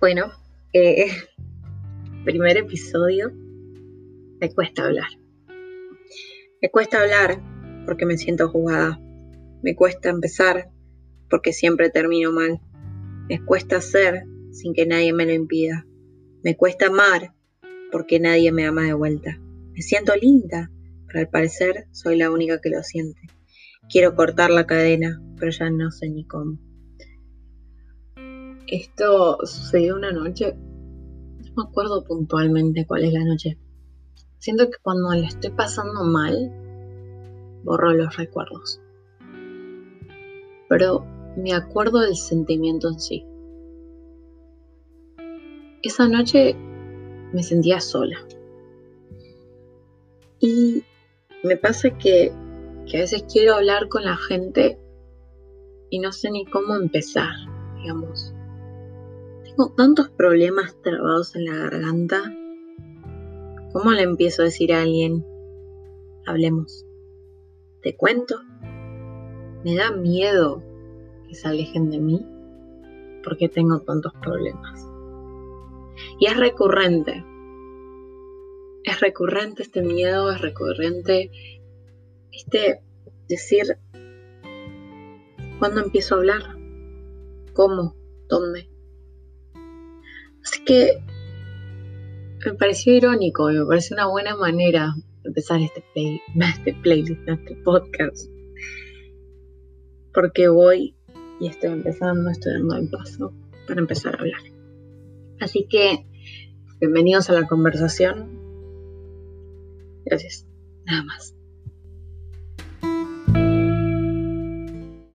Bueno, eh, primer episodio, me cuesta hablar. Me cuesta hablar porque me siento jugada. Me cuesta empezar porque siempre termino mal. Me cuesta hacer sin que nadie me lo impida. Me cuesta amar porque nadie me ama de vuelta. Me siento linda, pero al parecer soy la única que lo siente. Quiero cortar la cadena, pero ya no sé ni cómo. Esto sucedió una noche, no me acuerdo puntualmente cuál es la noche. Siento que cuando le estoy pasando mal, borro los recuerdos. Pero me acuerdo del sentimiento en sí. Esa noche me sentía sola. Y me pasa que, que a veces quiero hablar con la gente y no sé ni cómo empezar, digamos. Tantos problemas trabados en la garganta. ¿Cómo le empiezo a decir a alguien? Hablemos. ¿Te cuento? Me da miedo que se alejen de mí porque tengo tantos problemas. Y es recurrente. Es recurrente este miedo, es recurrente este decir, ¿cuándo empiezo a hablar? ¿Cómo? ¿Dónde? Así que me pareció irónico y me pareció una buena manera de empezar este, play, este playlist, este podcast. Porque voy y estoy empezando, estoy dando el paso para empezar a hablar. Así que, bienvenidos a la conversación. Gracias. Nada más.